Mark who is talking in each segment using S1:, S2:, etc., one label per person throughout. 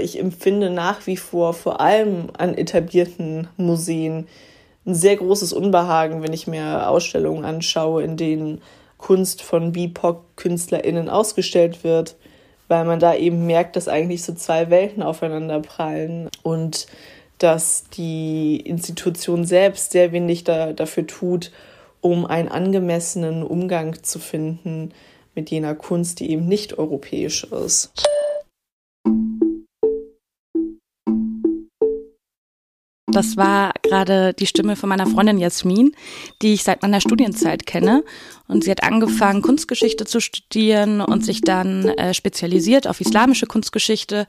S1: Ich empfinde nach wie vor vor allem an etablierten Museen ein sehr großes Unbehagen, wenn ich mir Ausstellungen anschaue, in denen Kunst von BIPOC-KünstlerInnen ausgestellt wird, weil man da eben merkt, dass eigentlich so zwei Welten aufeinander prallen und dass die Institution selbst sehr wenig da, dafür tut, um einen angemessenen Umgang zu finden mit jener Kunst, die eben nicht europäisch ist.
S2: Das war gerade die Stimme von meiner Freundin Jasmin, die ich seit meiner Studienzeit kenne. Und sie hat angefangen, Kunstgeschichte zu studieren und sich dann äh, spezialisiert auf islamische Kunstgeschichte.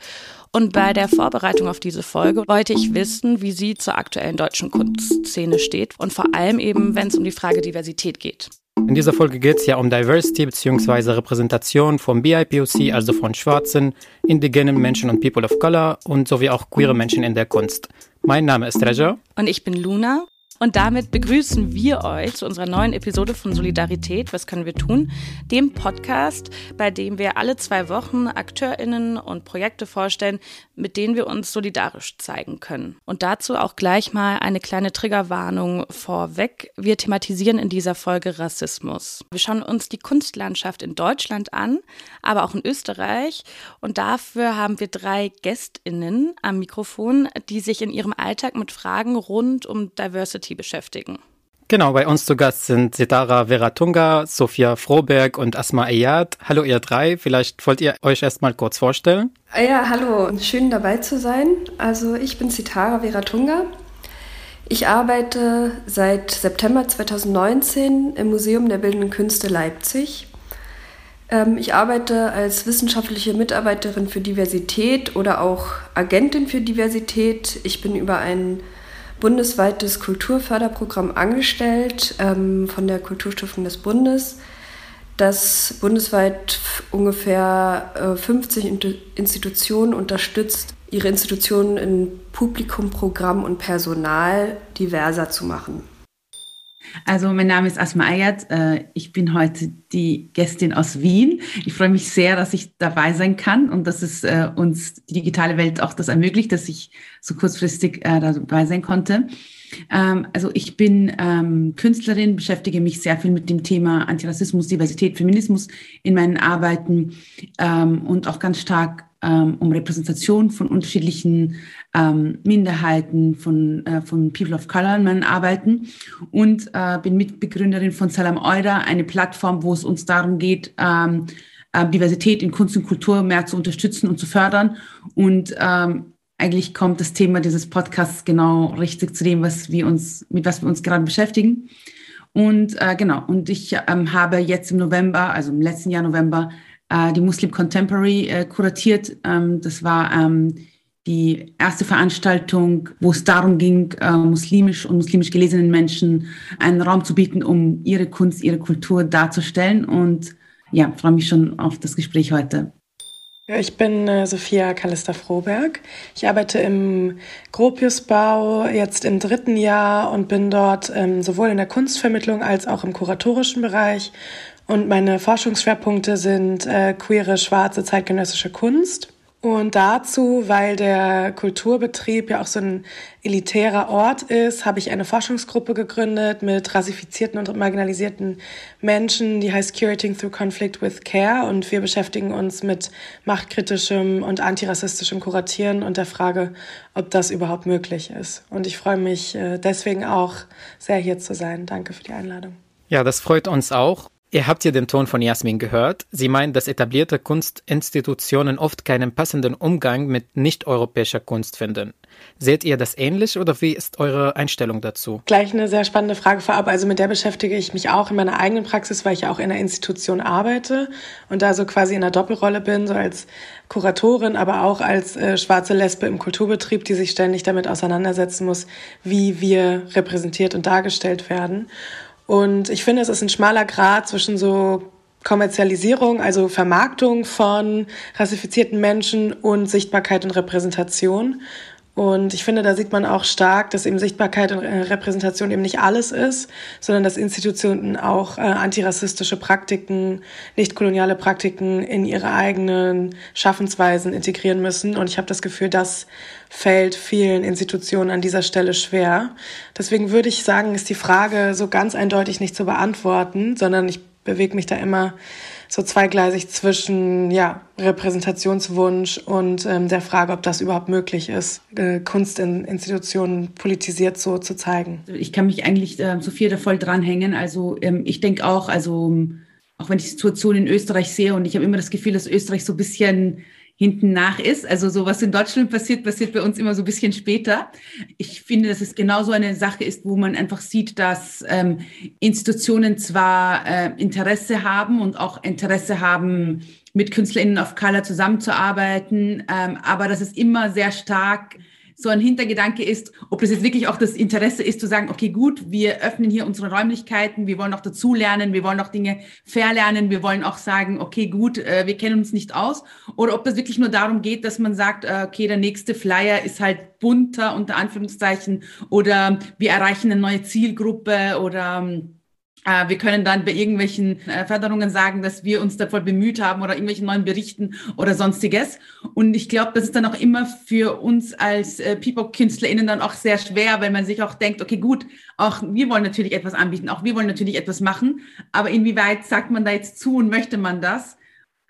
S2: Und bei der Vorbereitung auf diese Folge wollte ich wissen, wie sie zur aktuellen deutschen Kunstszene steht und vor allem eben, wenn es um die Frage Diversität geht.
S3: In dieser Folge geht es ja um Diversity bzw. Repräsentation von BIPOC, also von schwarzen, indigenen Menschen und People of Color und sowie auch queere Menschen in der Kunst. Mein Name ist Reja.
S2: Und ich bin Luna. Und damit begrüßen wir euch zu unserer neuen Episode von Solidarität. Was können wir tun? Dem Podcast, bei dem wir alle zwei Wochen AkteurInnen und Projekte vorstellen, mit denen wir uns solidarisch zeigen können. Und dazu auch gleich mal eine kleine Triggerwarnung vorweg. Wir thematisieren in dieser Folge Rassismus. Wir schauen uns die Kunstlandschaft in Deutschland an, aber auch in Österreich. Und dafür haben wir drei GästInnen am Mikrofon, die sich in ihrem Alltag mit Fragen rund um Diversity Beschäftigen.
S3: Genau, bei uns zu Gast sind Setara Veratunga, Sophia Froberg und Asma Ayad. Hallo ihr drei, vielleicht wollt ihr euch erstmal kurz vorstellen?
S4: Ja, hallo, schön dabei zu sein. Also ich bin Setara Veratunga. Ich arbeite seit September 2019 im Museum der Bildenden Künste Leipzig. Ähm, ich arbeite als wissenschaftliche Mitarbeiterin für Diversität oder auch Agentin für Diversität. Ich bin über einen bundesweites Kulturförderprogramm angestellt ähm, von der Kulturstiftung des Bundes, das bundesweit ungefähr äh, 50 Institutionen unterstützt, ihre Institutionen in Publikum, Programm und Personal diverser zu machen.
S5: Also mein Name ist Asma Ayat. Äh, ich bin heute die Gästin aus Wien. Ich freue mich sehr, dass ich dabei sein kann und dass es äh, uns die digitale Welt auch das ermöglicht, dass ich so kurzfristig äh, dabei sein konnte. Ähm, also ich bin ähm, Künstlerin, beschäftige mich sehr viel mit dem Thema Antirassismus, Diversität, Feminismus in meinen Arbeiten ähm, und auch ganz stark um Repräsentation von unterschiedlichen ähm, Minderheiten, von, äh, von People of Color in meinen Arbeiten und äh, bin Mitbegründerin von Salam Eura, eine Plattform, wo es uns darum geht, ähm, äh, Diversität in Kunst und Kultur mehr zu unterstützen und zu fördern. Und ähm, eigentlich kommt das Thema dieses Podcasts genau richtig zu dem, was wir uns, mit was wir uns gerade beschäftigen. Und äh, genau, und ich ähm, habe jetzt im November, also im letzten Jahr November, äh, die Muslim Contemporary äh, kuratiert. Ähm, das war ähm, die erste Veranstaltung, wo es darum ging, äh, muslimisch und muslimisch gelesenen Menschen einen Raum zu bieten, um ihre Kunst, ihre Kultur darzustellen. Und ja, freue mich schon auf das Gespräch heute.
S6: Ich bin äh, Sophia Kalister Froberg. Ich arbeite im Gropiusbau jetzt im dritten Jahr und bin dort ähm, sowohl in der Kunstvermittlung als auch im kuratorischen Bereich und meine Forschungsschwerpunkte sind äh, queere, schwarze, zeitgenössische Kunst. Und dazu, weil der Kulturbetrieb ja auch so ein elitärer Ort ist, habe ich eine Forschungsgruppe gegründet mit rassifizierten und marginalisierten Menschen, die heißt Curating Through Conflict with Care. Und wir beschäftigen uns mit machtkritischem und antirassistischem Kuratieren und der Frage, ob das überhaupt möglich ist. Und ich freue mich äh, deswegen auch sehr hier zu sein. Danke für die Einladung.
S3: Ja, das freut uns auch. Ihr habt ja den Ton von Jasmin gehört. Sie meint, dass etablierte Kunstinstitutionen oft keinen passenden Umgang mit nicht-europäischer Kunst finden. Seht ihr das ähnlich oder wie ist eure Einstellung dazu?
S6: Gleich eine sehr spannende Frage vorab. Also mit der beschäftige ich mich auch in meiner eigenen Praxis, weil ich ja auch in einer Institution arbeite und da so quasi in einer Doppelrolle bin, so als Kuratorin, aber auch als äh, schwarze Lesbe im Kulturbetrieb, die sich ständig damit auseinandersetzen muss, wie wir repräsentiert und dargestellt werden. Und ich finde, es ist ein schmaler Grad zwischen so Kommerzialisierung, also Vermarktung von rassifizierten Menschen und Sichtbarkeit und Repräsentation. Und ich finde, da sieht man auch stark, dass eben Sichtbarkeit und äh, Repräsentation eben nicht alles ist, sondern dass Institutionen auch äh, antirassistische Praktiken, nicht koloniale Praktiken in ihre eigenen Schaffensweisen integrieren müssen. Und ich habe das Gefühl, das fällt vielen Institutionen an dieser Stelle schwer. Deswegen würde ich sagen, ist die Frage so ganz eindeutig nicht zu beantworten, sondern ich bewege mich da immer so zweigleisig zwischen ja, Repräsentationswunsch und ähm, der Frage, ob das überhaupt möglich ist, äh, Kunst in Institutionen politisiert so zu zeigen.
S5: Ich kann mich eigentlich, äh, Sophia, da voll dranhängen. Also ähm, ich denke auch, also auch wenn ich die Situation in Österreich sehe und ich habe immer das Gefühl, dass Österreich so ein bisschen hinten nach ist. Also so was in Deutschland passiert, passiert bei uns immer so ein bisschen später. Ich finde, dass es genauso eine Sache ist, wo man einfach sieht, dass ähm, Institutionen zwar äh, Interesse haben und auch Interesse haben, mit KünstlerInnen of Color zusammenzuarbeiten, ähm, aber dass es immer sehr stark so ein Hintergedanke ist, ob das jetzt wirklich auch das Interesse ist, zu sagen, okay, gut, wir öffnen hier unsere Räumlichkeiten, wir wollen auch dazulernen, wir wollen auch Dinge verlernen, wir wollen auch sagen, okay, gut, äh, wir kennen uns nicht aus. Oder ob das wirklich nur darum geht, dass man sagt, äh, okay, der nächste Flyer ist halt bunter, unter Anführungszeichen, oder wir erreichen eine neue Zielgruppe oder ähm, äh, wir können dann bei irgendwelchen äh, Förderungen sagen, dass wir uns davor bemüht haben oder irgendwelchen neuen Berichten oder sonstiges. Und ich glaube, das ist dann auch immer für uns als äh, People-KünstlerInnen dann auch sehr schwer, weil man sich auch denkt, okay, gut, auch wir wollen natürlich etwas anbieten, auch wir wollen natürlich etwas machen, aber inwieweit sagt man da jetzt zu und möchte man das?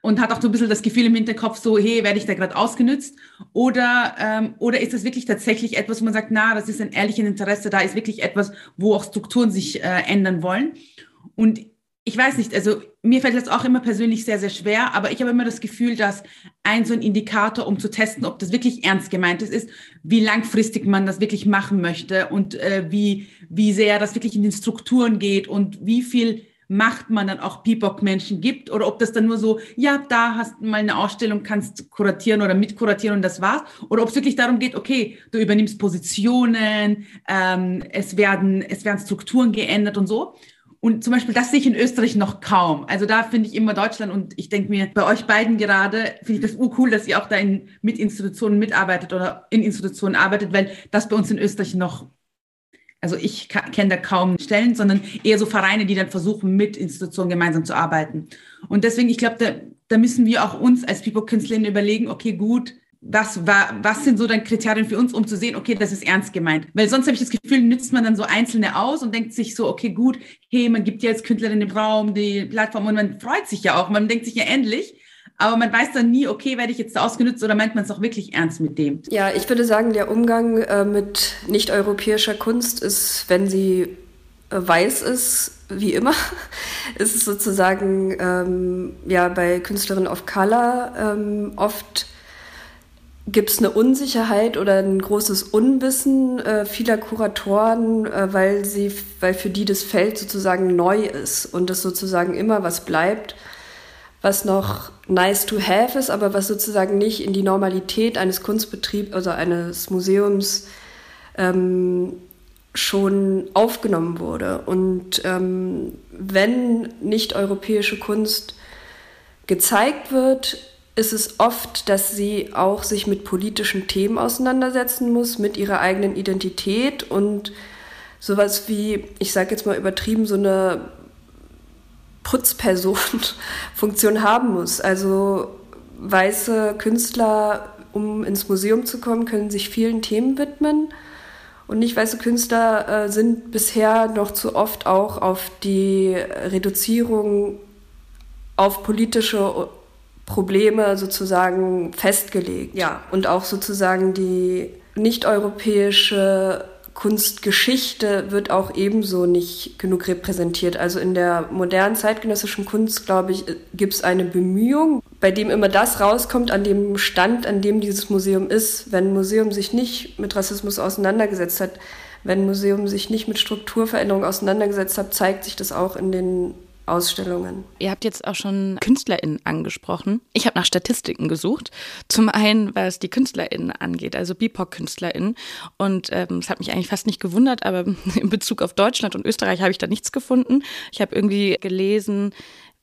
S5: Und hat auch so ein bisschen das Gefühl im Hinterkopf, so, hey, werde ich da gerade ausgenützt? Oder, ähm, oder ist das wirklich tatsächlich etwas, wo man sagt, na, das ist ein ehrliches Interesse, da ist wirklich etwas, wo auch Strukturen sich äh, ändern wollen? Und ich weiß nicht, also mir fällt das auch immer persönlich sehr, sehr schwer, aber ich habe immer das Gefühl, dass ein so ein Indikator, um zu testen, ob das wirklich ernst gemeint ist, ist, wie langfristig man das wirklich machen möchte und äh, wie, wie sehr das wirklich in den Strukturen geht und wie viel Macht man dann auch BIPOC-Menschen gibt oder ob das dann nur so, ja, da hast du mal eine Ausstellung, kannst kuratieren oder mitkuratieren und das war's. Oder ob es wirklich darum geht, okay, du übernimmst Positionen, ähm, es, werden, es werden Strukturen geändert und so. Und zum Beispiel, das sehe ich in Österreich noch kaum. Also da finde ich immer Deutschland und ich denke mir, bei euch beiden gerade finde ich das urcool, dass ihr auch da in, mit Institutionen mitarbeitet oder in Institutionen arbeitet, weil das bei uns in Österreich noch also ich kenne da kaum Stellen, sondern eher so Vereine, die dann versuchen, mit Institutionen gemeinsam zu arbeiten. Und deswegen, ich glaube, da, da müssen wir auch uns als People-Künstlerinnen überlegen, okay, gut, was, war, was sind so dann Kriterien für uns, um zu sehen, okay, das ist ernst gemeint. Weil sonst habe ich das Gefühl, nützt man dann so Einzelne aus und denkt sich so, okay, gut, hey, man gibt ja als Künstlerin den Raum, die Plattform und man freut sich ja auch. Man denkt sich ja endlich, aber man weiß dann nie, okay, werde ich jetzt ausgenutzt oder meint man es auch wirklich ernst mit dem?
S4: Ja, ich würde sagen, der Umgang äh, mit nicht-europäischer Kunst ist, wenn sie äh, weiß ist, wie immer, ist es sozusagen ähm, ja bei Künstlerinnen of Color ähm, oft gibt es eine Unsicherheit oder ein großes Unwissen äh, vieler Kuratoren, äh, weil sie, weil für die das Feld sozusagen neu ist und es sozusagen immer was bleibt was noch nice to have ist, aber was sozusagen nicht in die Normalität eines Kunstbetriebs, also eines Museums ähm, schon aufgenommen wurde. Und ähm, wenn nicht europäische Kunst gezeigt wird, ist es oft, dass sie auch sich mit politischen Themen auseinandersetzen muss, mit ihrer eigenen Identität und sowas wie, ich sage jetzt mal übertrieben, so eine Putzperson-Funktion haben muss. Also weiße Künstler, um ins Museum zu kommen, können sich vielen Themen widmen. Und nicht weiße Künstler äh, sind bisher noch zu oft auch auf die Reduzierung auf politische Probleme sozusagen festgelegt. Ja, und auch sozusagen die nicht-europäische Kunstgeschichte wird auch ebenso nicht genug repräsentiert. Also in der modernen zeitgenössischen Kunst, glaube ich, gibt es eine Bemühung, bei dem immer das rauskommt an dem Stand, an dem dieses Museum ist. Wenn ein Museum sich nicht mit Rassismus auseinandergesetzt hat, wenn ein Museum sich nicht mit Strukturveränderung auseinandergesetzt hat, zeigt sich das auch in den Ausstellungen.
S2: Ihr habt jetzt auch schon KünstlerInnen angesprochen. Ich habe nach Statistiken gesucht. Zum einen, was die KünstlerInnen angeht, also BIPOC-KünstlerInnen. Und ähm, es hat mich eigentlich fast nicht gewundert, aber in Bezug auf Deutschland und Österreich habe ich da nichts gefunden. Ich habe irgendwie gelesen,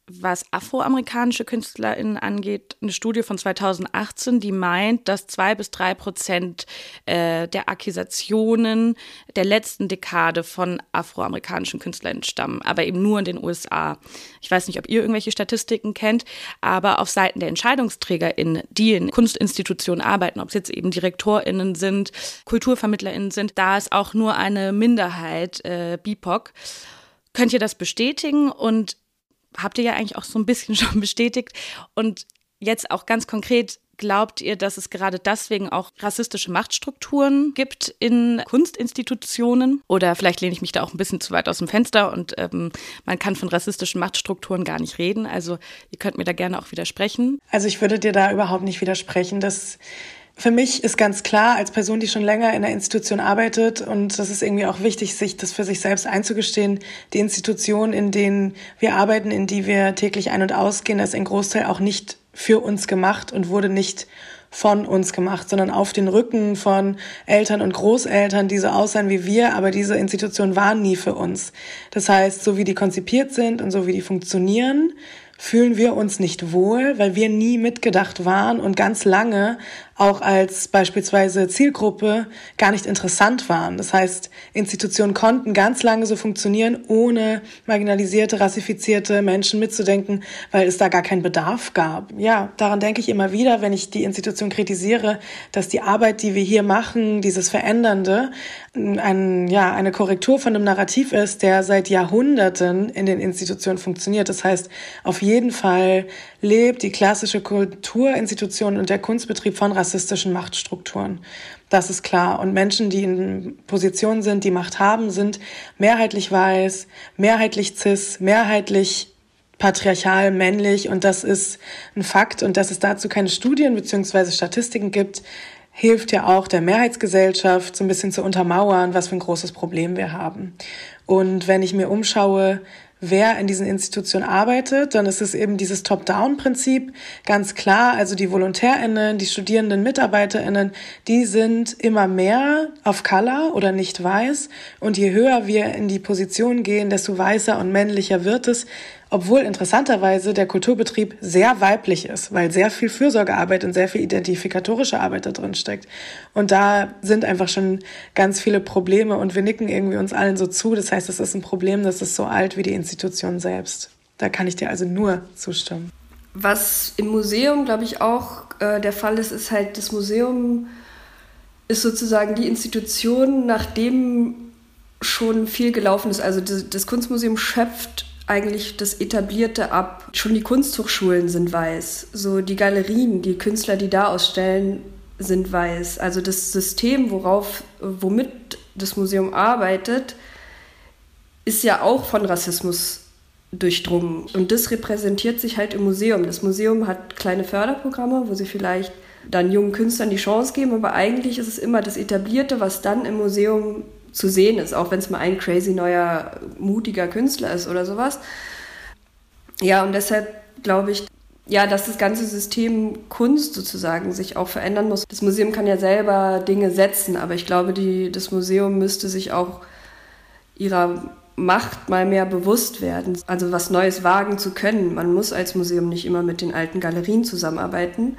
S2: was afroamerikanische KünstlerInnen angeht, eine Studie von 2018, die meint, dass zwei bis drei Prozent äh, der Akkusationen der letzten Dekade von afroamerikanischen KünstlerInnen stammen, aber eben nur in den USA. Ich weiß nicht, ob ihr irgendwelche Statistiken kennt, aber auf Seiten der EntscheidungsträgerInnen, die in Kunstinstitutionen arbeiten, ob es jetzt eben DirektorInnen sind, KulturvermittlerInnen sind, da ist auch nur eine Minderheit äh, BIPOC. Könnt ihr das bestätigen und habt ihr ja eigentlich auch so ein bisschen schon bestätigt. Und jetzt auch ganz konkret, glaubt ihr, dass es gerade deswegen auch rassistische Machtstrukturen gibt in Kunstinstitutionen? Oder vielleicht lehne ich mich da auch ein bisschen zu weit aus dem Fenster und ähm, man kann von rassistischen Machtstrukturen gar nicht reden. Also ihr könnt mir da gerne auch widersprechen.
S6: Also ich würde dir da überhaupt nicht widersprechen. dass für mich ist ganz klar, als Person, die schon länger in der Institution arbeitet, und das ist irgendwie auch wichtig, sich das für sich selbst einzugestehen, die Institutionen, in denen wir arbeiten, in die wir täglich ein- und ausgehen, ist ein Großteil auch nicht für uns gemacht und wurde nicht von uns gemacht, sondern auf den Rücken von Eltern und Großeltern, die so aussehen wie wir, aber diese Institutionen waren nie für uns. Das heißt, so wie die konzipiert sind und so wie die funktionieren, fühlen wir uns nicht wohl, weil wir nie mitgedacht waren und ganz lange auch als beispielsweise Zielgruppe gar nicht interessant waren. Das heißt, Institutionen konnten ganz lange so funktionieren, ohne marginalisierte, rassifizierte Menschen mitzudenken, weil es da gar keinen Bedarf gab. Ja, daran denke ich immer wieder, wenn ich die Institution kritisiere, dass die Arbeit, die wir hier machen, dieses Verändernde, ein, ja, eine Korrektur von einem Narrativ ist, der seit Jahrhunderten in den Institutionen funktioniert. Das heißt, auf jeden Fall lebt die klassische Kulturinstitution und der Kunstbetrieb von rassistischen Machtstrukturen. Das ist klar. Und Menschen, die in Positionen sind, die Macht haben, sind mehrheitlich weiß, mehrheitlich cis, mehrheitlich patriarchal, männlich. Und das ist ein Fakt. Und dass es dazu keine Studien beziehungsweise Statistiken gibt, hilft ja auch der Mehrheitsgesellschaft so ein bisschen zu untermauern, was für ein großes Problem wir haben. Und wenn ich mir umschaue, wer in diesen Institutionen arbeitet, dann ist es eben dieses Top-Down-Prinzip ganz klar. Also die VolontärInnen, die studierenden MitarbeiterInnen, die sind immer mehr auf Color oder nicht weiß. Und je höher wir in die Position gehen, desto weißer und männlicher wird es obwohl interessanterweise der Kulturbetrieb sehr weiblich ist, weil sehr viel Fürsorgearbeit und sehr viel identifikatorische Arbeit da drin steckt. Und da sind einfach schon ganz viele Probleme und wir nicken irgendwie uns allen so zu. Das heißt, es ist ein Problem, das ist so alt wie die Institution selbst. Da kann ich dir also nur zustimmen.
S4: Was im Museum, glaube ich, auch äh, der Fall ist, ist halt, das Museum ist sozusagen die Institution, nachdem schon viel gelaufen ist. Also das, das Kunstmuseum schöpft eigentlich das Etablierte ab. Schon die Kunsthochschulen sind weiß. So die Galerien, die Künstler, die da ausstellen, sind weiß. Also das System, worauf, womit das Museum arbeitet, ist ja auch von Rassismus durchdrungen. Und das repräsentiert sich halt im Museum. Das Museum hat kleine Förderprogramme, wo sie vielleicht dann jungen Künstlern die Chance geben, aber eigentlich ist es immer das Etablierte, was dann im Museum zu sehen ist, auch wenn es mal ein crazy neuer, mutiger Künstler ist oder sowas. Ja, und deshalb glaube ich, ja, dass das ganze System Kunst sozusagen sich auch verändern muss. Das Museum kann ja selber Dinge setzen, aber ich glaube, die, das Museum müsste sich auch ihrer Macht mal mehr bewusst werden, also was Neues wagen zu können. Man muss als Museum nicht immer mit den alten Galerien zusammenarbeiten,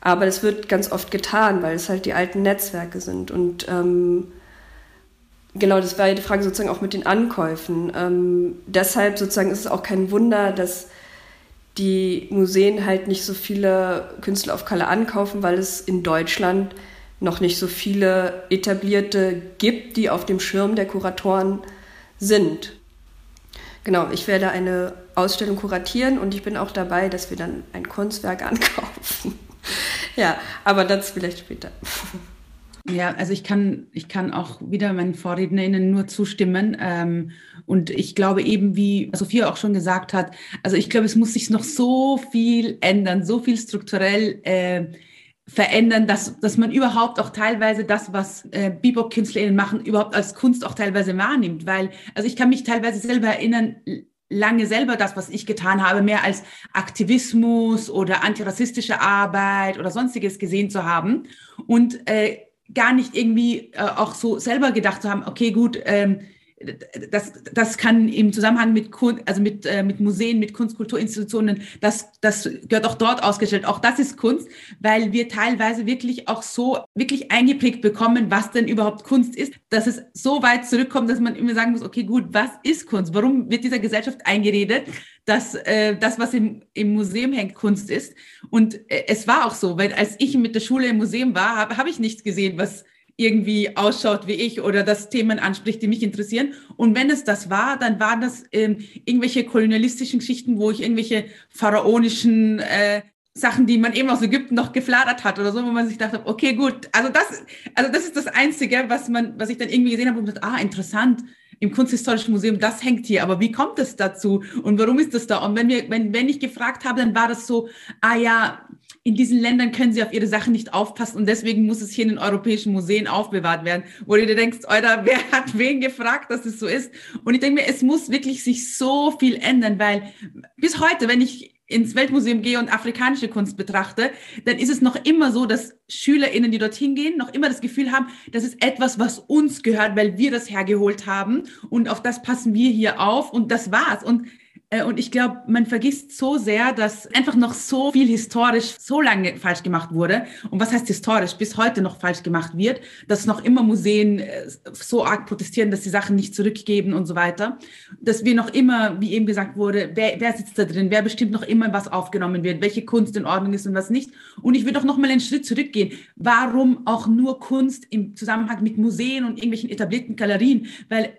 S4: aber das wird ganz oft getan, weil es halt die alten Netzwerke sind und ähm, Genau, das war die Frage sozusagen auch mit den Ankäufen. Ähm, deshalb sozusagen ist es auch kein Wunder, dass die Museen halt nicht so viele Künstler auf Color ankaufen, weil es in Deutschland noch nicht so viele etablierte gibt, die auf dem Schirm der Kuratoren sind. Genau, ich werde eine Ausstellung kuratieren und ich bin auch dabei, dass wir dann ein Kunstwerk ankaufen. ja, aber das vielleicht später.
S5: Ja, also ich kann, ich kann auch wieder meinen VorrednerInnen nur zustimmen. Ähm, und ich glaube eben, wie Sophia auch schon gesagt hat, also ich glaube, es muss sich noch so viel ändern, so viel strukturell äh, verändern, dass, dass man überhaupt auch teilweise das, was äh, Bebop-KünstlerInnen machen, überhaupt als Kunst auch teilweise wahrnimmt. Weil, also ich kann mich teilweise selber erinnern, lange selber das, was ich getan habe, mehr als Aktivismus oder antirassistische Arbeit oder sonstiges gesehen zu haben. Und äh, gar nicht irgendwie äh, auch so selber gedacht zu haben, okay, gut, ähm, das, das kann im Zusammenhang mit, also mit, äh, mit Museen, mit Kunstkulturinstitutionen, das, das gehört auch dort ausgestellt. Auch das ist Kunst, weil wir teilweise wirklich auch so wirklich eingeprägt bekommen, was denn überhaupt Kunst ist, dass es so weit zurückkommt, dass man immer sagen muss, okay, gut, was ist Kunst? Warum wird dieser Gesellschaft eingeredet, dass äh, das, was im, im Museum hängt, Kunst ist? Und äh, es war auch so, weil als ich mit der Schule im Museum war, habe hab ich nichts gesehen, was irgendwie ausschaut wie ich oder das Themen anspricht, die mich interessieren. Und wenn es das war, dann waren das ähm, irgendwelche kolonialistischen Geschichten, wo ich irgendwelche pharaonischen äh, Sachen, die man eben aus Ägypten noch gefladert hat oder so, wo man sich dachte, okay, gut, also das, also das ist das Einzige, was man, was ich dann irgendwie gesehen habe und dachte, ah, interessant, im Kunsthistorischen Museum, das hängt hier, aber wie kommt es dazu und warum ist das da? Und wenn wir, wenn, wenn ich gefragt habe, dann war das so, ah ja, in diesen Ländern können sie auf ihre Sachen nicht aufpassen und deswegen muss es hier in den europäischen Museen aufbewahrt werden, wo du dir denkst, Alter, wer hat wen gefragt, dass es so ist? Und ich denke mir, es muss wirklich sich so viel ändern, weil bis heute, wenn ich ins Weltmuseum gehe und afrikanische Kunst betrachte, dann ist es noch immer so, dass SchülerInnen, die dorthin gehen, noch immer das Gefühl haben, das ist etwas, was uns gehört, weil wir das hergeholt haben und auf das passen wir hier auf und das war's. Und und ich glaube, man vergisst so sehr, dass einfach noch so viel historisch so lange falsch gemacht wurde. Und was heißt historisch? Bis heute noch falsch gemacht wird, dass noch immer Museen äh, so arg protestieren, dass die Sachen nicht zurückgeben und so weiter. Dass wir noch immer, wie eben gesagt wurde, wer, wer sitzt da drin? Wer bestimmt noch immer, was aufgenommen wird? Welche Kunst in Ordnung ist und was nicht? Und ich würde auch noch mal einen Schritt zurückgehen. Warum auch nur Kunst im Zusammenhang mit Museen und irgendwelchen etablierten Galerien? Weil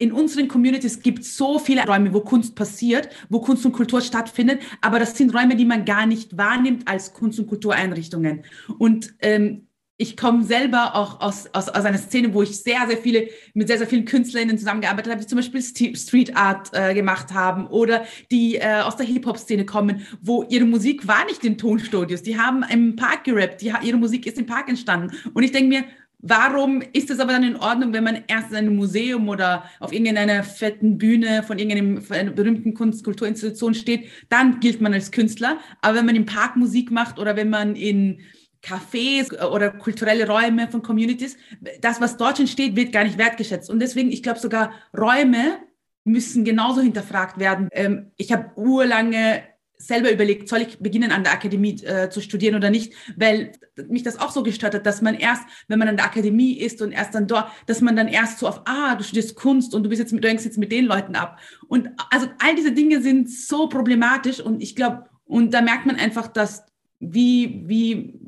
S5: in unseren Communities gibt es so viele Räume, wo Kunst passiert, wo Kunst und Kultur stattfindet, aber das sind Räume, die man gar nicht wahrnimmt als Kunst- und Kultureinrichtungen. Und ähm, ich komme selber auch aus, aus, aus einer Szene, wo ich sehr, sehr viele, mit sehr, sehr vielen KünstlerInnen zusammengearbeitet habe, die zum Beispiel Street Art äh, gemacht haben oder die äh, aus der Hip-Hop-Szene kommen, wo ihre Musik war nicht in Tonstudios, die haben im Park gerappt, die, ihre Musik ist im Park entstanden. Und ich denke mir, Warum ist es aber dann in Ordnung, wenn man erst in einem Museum oder auf irgendeiner fetten Bühne von irgendeiner berühmten Kunst-Kulturinstitution steht, dann gilt man als Künstler. Aber wenn man im Park Musik macht oder wenn man in Cafés oder kulturelle Räume von Communities, das, was dort entsteht, wird gar nicht wertgeschätzt. Und deswegen, ich glaube sogar, Räume müssen genauso hinterfragt werden. Ähm, ich habe urlange selber überlegt, soll ich beginnen an der Akademie äh, zu studieren oder nicht, weil mich das auch so gestört hat, dass man erst, wenn man an der Akademie ist und erst dann dort, dass man dann erst so auf, ah, du studierst Kunst und du bist jetzt mit, du hängst jetzt mit den Leuten ab. Und also all diese Dinge sind so problematisch und ich glaube, und da merkt man einfach, dass wie, wie,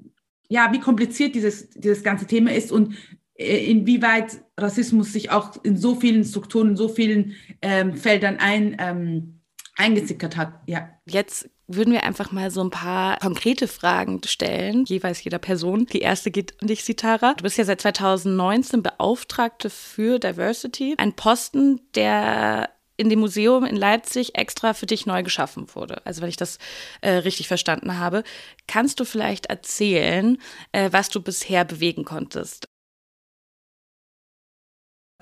S5: ja, wie kompliziert dieses, dieses ganze Thema ist und äh, inwieweit Rassismus sich auch in so vielen Strukturen, in so vielen ähm, Feldern ein, ähm, eingesickert hat. Ja.
S2: Jetzt würden wir einfach mal so ein paar konkrete Fragen stellen, jeweils jeder Person. Die erste geht an dich, Sitara. Du bist ja seit 2019 Beauftragte für Diversity, ein Posten, der in dem Museum in Leipzig extra für dich neu geschaffen wurde. Also wenn ich das äh, richtig verstanden habe. Kannst du vielleicht erzählen, äh, was du bisher bewegen konntest?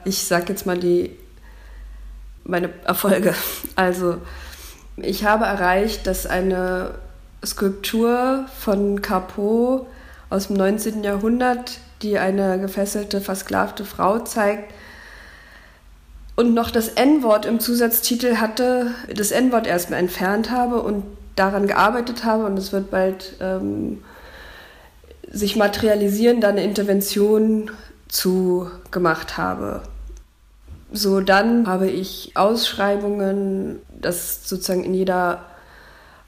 S4: Ich sage jetzt mal die meine Erfolge. Also ich habe erreicht, dass eine Skulptur von Capot aus dem 19. Jahrhundert, die eine gefesselte, versklavte Frau zeigt, und noch das N-Wort im Zusatztitel hatte, das N-Wort erstmal entfernt habe und daran gearbeitet habe und es wird bald ähm, sich materialisieren, da eine Intervention zu gemacht habe. So, dann habe ich Ausschreibungen, dass sozusagen in jeder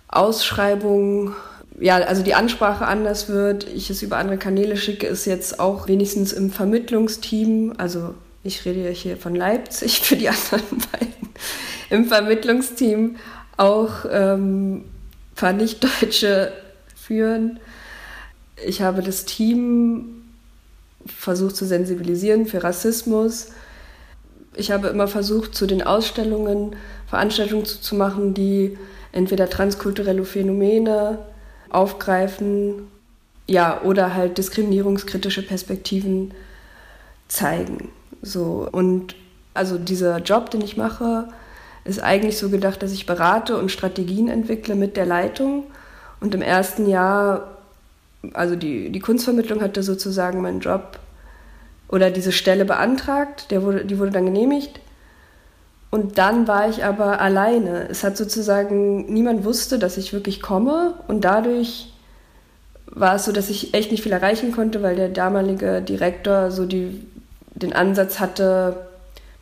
S4: Ausschreibung, ja, also die Ansprache anders wird, ich es über andere Kanäle schicke, ist jetzt auch wenigstens im Vermittlungsteam, also ich rede ja hier von Leipzig für die anderen beiden, im Vermittlungsteam auch ähm, paar Nicht-Deutsche führen. Ich habe das Team versucht zu sensibilisieren für Rassismus ich habe immer versucht, zu den Ausstellungen Veranstaltungen zu, zu machen, die entweder transkulturelle Phänomene aufgreifen, ja, oder halt diskriminierungskritische Perspektiven zeigen. So und also dieser Job, den ich mache, ist eigentlich so gedacht, dass ich berate und Strategien entwickle mit der Leitung. Und im ersten Jahr, also die, die Kunstvermittlung hatte sozusagen meinen Job oder diese Stelle beantragt, der wurde, die wurde dann genehmigt. Und dann war ich aber alleine. Es hat sozusagen, niemand wusste, dass ich wirklich komme. Und dadurch war es so, dass ich echt nicht viel erreichen konnte, weil der damalige Direktor so die, den Ansatz hatte,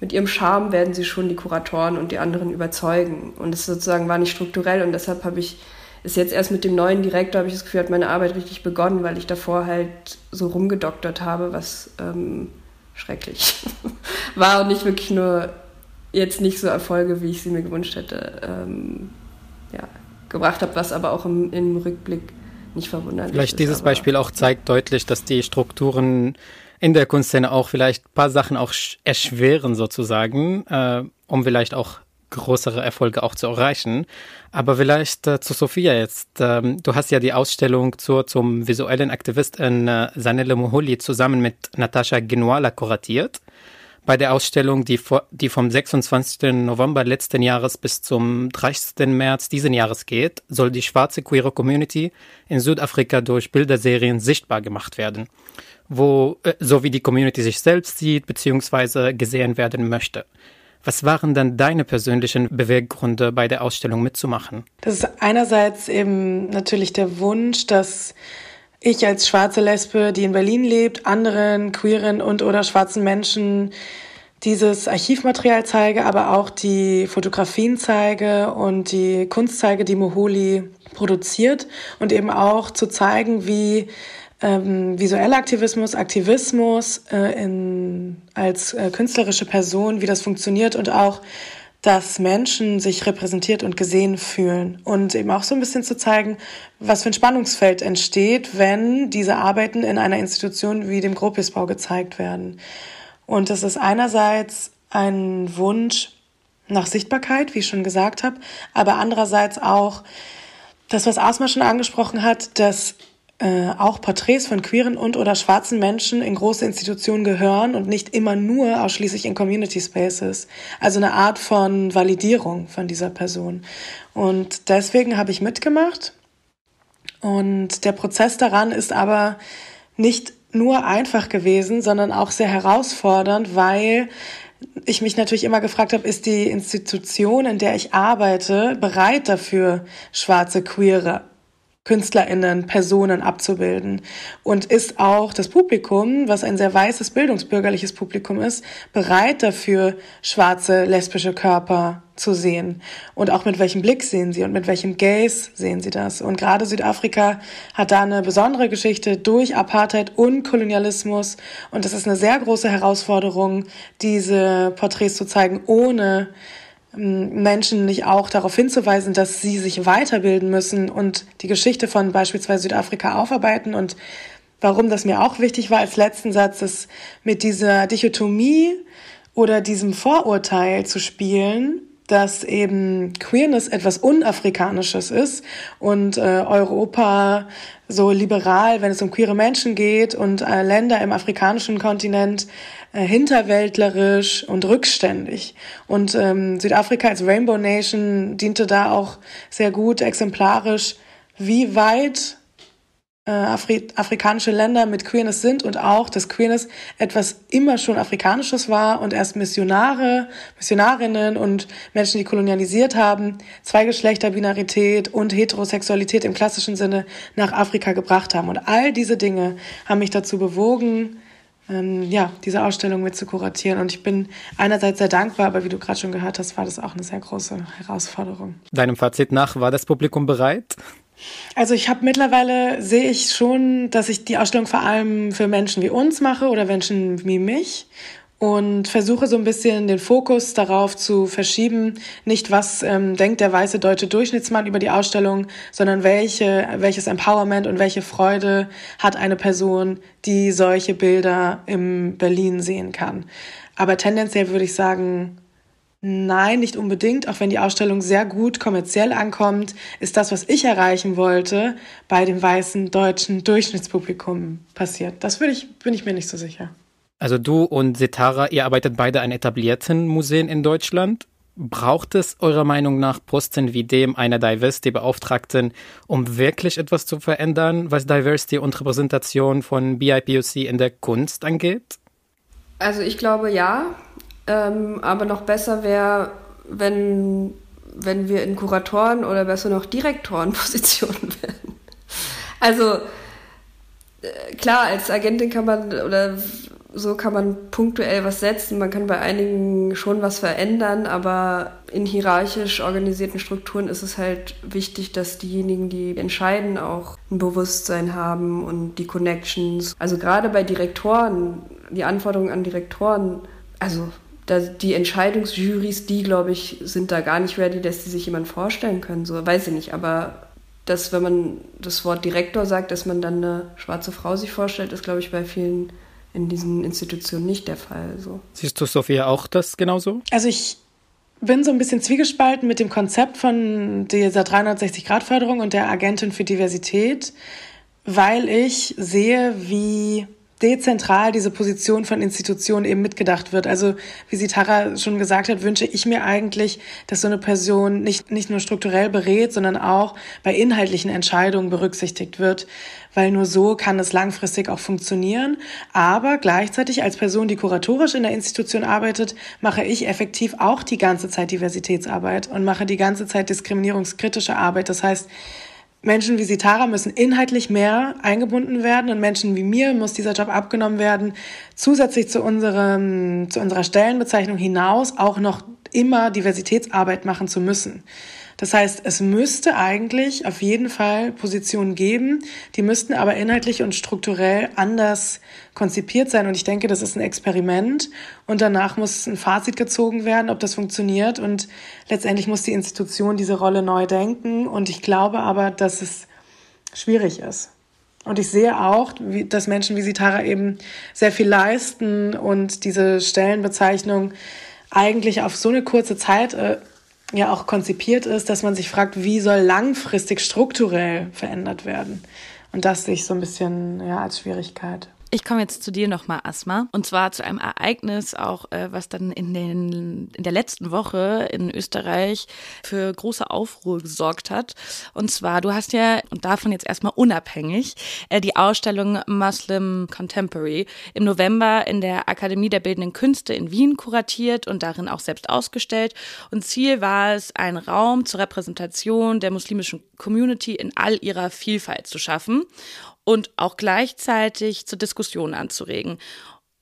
S4: mit ihrem Charme werden sie schon die Kuratoren und die anderen überzeugen. Und es sozusagen war nicht strukturell und deshalb habe ich ist jetzt erst mit dem neuen Direktor, habe ich das Gefühl, hat meine Arbeit richtig begonnen, weil ich davor halt so rumgedoktert habe, was ähm, schrecklich war und nicht wirklich nur jetzt nicht so Erfolge, wie ich sie mir gewünscht hätte, ähm, ja, gebracht habe, was aber auch im, im Rückblick nicht verwunderlich
S3: Vielleicht ist, dieses Beispiel auch zeigt deutlich, dass die Strukturen in der Kunstszene auch vielleicht ein paar Sachen auch erschweren sozusagen, äh, um vielleicht auch größere Erfolge auch zu erreichen. Aber vielleicht äh, zu Sophia jetzt. Ähm, du hast ja die Ausstellung zur, zum visuellen Aktivistin äh, Sanele Moholi zusammen mit Natascha Genuala kuratiert. Bei der Ausstellung, die, vor, die vom 26. November letzten Jahres bis zum 30. März diesen Jahres geht, soll die schwarze queere Community in Südafrika durch Bilderserien sichtbar gemacht werden, wo äh, so wie die Community sich selbst sieht bzw. gesehen werden möchte. Was waren dann deine persönlichen Beweggründe bei der Ausstellung mitzumachen?
S6: Das ist einerseits eben natürlich der Wunsch, dass ich als schwarze Lesbe, die in Berlin lebt, anderen queeren und oder schwarzen Menschen dieses Archivmaterial zeige, aber auch die Fotografien zeige und die Kunst zeige, die Moholi produziert und eben auch zu zeigen, wie ähm, visueller Aktivismus, Aktivismus äh, in, als äh, künstlerische Person, wie das funktioniert und auch, dass Menschen sich repräsentiert und gesehen fühlen und eben auch so ein bisschen zu zeigen, was für ein Spannungsfeld entsteht, wenn diese Arbeiten in einer Institution wie dem Gropiusbau gezeigt werden. Und das ist einerseits ein Wunsch nach Sichtbarkeit, wie ich schon gesagt habe, aber andererseits auch das, was Asma schon angesprochen hat, dass äh, auch Porträts von queeren und oder schwarzen Menschen in große Institutionen gehören und nicht immer nur ausschließlich in Community Spaces. Also eine Art von Validierung von dieser Person. Und deswegen habe ich mitgemacht. Und der Prozess daran ist aber nicht nur einfach gewesen, sondern auch sehr herausfordernd, weil ich mich natürlich immer gefragt habe, ist die Institution, in der ich arbeite, bereit dafür, schwarze, queere KünstlerInnen, Personen abzubilden. Und ist auch das Publikum, was ein sehr weißes, bildungsbürgerliches Publikum ist, bereit dafür, schwarze, lesbische Körper zu sehen. Und auch mit welchem Blick sehen sie und mit welchem Gaze sehen sie das. Und gerade Südafrika hat da eine besondere Geschichte durch Apartheid und Kolonialismus. Und das ist eine sehr große Herausforderung, diese Porträts zu zeigen, ohne Menschen nicht auch darauf hinzuweisen, dass sie sich weiterbilden müssen und die Geschichte von beispielsweise Südafrika aufarbeiten. Und warum das mir auch wichtig war als letzten Satz, ist mit dieser Dichotomie oder diesem Vorurteil zu spielen, dass eben Queerness etwas Unafrikanisches ist und äh, Europa so liberal, wenn es um queere Menschen geht und äh, Länder im afrikanischen Kontinent äh, hinterwäldlerisch und rückständig. Und ähm, Südafrika als Rainbow Nation diente da auch sehr gut exemplarisch, wie weit äh, Afri afrikanische Länder mit Queerness sind und auch, dass Queerness etwas immer schon Afrikanisches war und erst Missionare, Missionarinnen und Menschen, die kolonialisiert haben, Zweigeschlechterbinarität und Heterosexualität im klassischen Sinne nach Afrika gebracht haben. Und all diese Dinge haben mich dazu bewogen, ähm, ja, diese Ausstellung mit zu kuratieren. Und ich bin einerseits sehr dankbar, aber wie du gerade schon gehört hast, war das auch eine sehr große Herausforderung.
S3: Deinem Fazit nach, war das Publikum bereit?
S6: Also ich habe mittlerweile sehe ich schon, dass ich die Ausstellung vor allem für Menschen wie uns mache oder Menschen wie mich und versuche so ein bisschen den Fokus darauf zu verschieben, nicht was ähm, denkt der weiße deutsche Durchschnittsmann über die Ausstellung, sondern welche, welches Empowerment und welche Freude hat eine Person, die solche Bilder im Berlin sehen kann. Aber tendenziell würde ich sagen, Nein, nicht unbedingt. Auch wenn die Ausstellung sehr gut kommerziell ankommt, ist das, was ich erreichen wollte, bei dem weißen deutschen Durchschnittspublikum passiert. Das würde ich, bin ich mir nicht so sicher.
S3: Also du und Setara, ihr arbeitet beide an etablierten Museen in Deutschland. Braucht es eurer Meinung nach Posten wie dem einer Diversity-Beauftragten, um wirklich etwas zu verändern, was Diversity und Repräsentation von BIPOC in der Kunst angeht?
S4: Also ich glaube ja, ähm, aber noch besser wäre, wenn, wenn wir in Kuratoren oder besser noch Direktorenpositionen werden. Also äh, klar, als Agentin kann man oder so kann man punktuell was setzen. Man kann bei einigen schon was verändern, aber in hierarchisch organisierten Strukturen ist es halt wichtig, dass diejenigen, die entscheiden, auch ein Bewusstsein haben und die Connections. Also gerade bei Direktoren, die Anforderungen an Direktoren, also die Entscheidungsjurys, die, glaube ich, sind da gar nicht ready, dass die sich jemand vorstellen können. So weiß ich nicht, aber dass, wenn man das Wort Direktor sagt, dass man dann eine schwarze Frau sich vorstellt, ist, glaube ich, bei vielen in diesen Institutionen nicht der Fall. So.
S3: Siehst du, Sophia, auch das genauso?
S6: Also ich bin so ein bisschen zwiegespalten mit dem Konzept von dieser 360-Grad-Förderung und der Agentin für Diversität, weil ich sehe, wie dezentral diese Position von Institutionen eben mitgedacht wird. Also wie sie Tara schon gesagt hat, wünsche ich mir eigentlich, dass so eine Person nicht, nicht nur strukturell berät, sondern auch bei inhaltlichen Entscheidungen berücksichtigt wird, weil nur so kann es langfristig auch funktionieren. Aber gleichzeitig als Person, die kuratorisch in der Institution arbeitet, mache ich effektiv auch die ganze Zeit Diversitätsarbeit und mache die ganze Zeit diskriminierungskritische Arbeit. Das heißt, Menschen wie Sitara müssen inhaltlich mehr eingebunden werden und Menschen wie mir muss dieser Job abgenommen werden, zusätzlich zu unserem, zu unserer Stellenbezeichnung hinaus auch noch immer Diversitätsarbeit machen zu müssen. Das heißt, es müsste eigentlich auf jeden Fall Positionen geben, die müssten aber inhaltlich und strukturell anders konzipiert sein. Und ich denke, das ist ein Experiment und danach muss ein Fazit gezogen werden, ob das funktioniert. Und letztendlich muss die Institution diese Rolle neu denken. Und ich glaube aber, dass es schwierig ist. Und ich sehe auch, dass Menschen wie Sitara eben sehr viel leisten und diese Stellenbezeichnung eigentlich auf so eine kurze Zeit äh, ja auch konzipiert ist, dass man sich fragt, wie soll langfristig strukturell verändert werden? Und das sehe ich so ein bisschen ja, als Schwierigkeit.
S2: Ich komme jetzt zu dir nochmal, Asma. Und zwar zu einem Ereignis, auch äh, was dann in, den, in der letzten Woche in Österreich für große Aufruhr gesorgt hat. Und zwar, du hast ja, und davon jetzt erstmal unabhängig, äh, die Ausstellung Muslim Contemporary im November in der Akademie der Bildenden Künste in Wien kuratiert und darin auch selbst ausgestellt. Und Ziel war es, einen Raum zur Repräsentation der muslimischen Community in all ihrer Vielfalt zu schaffen und auch gleichzeitig zur Diskussion anzuregen.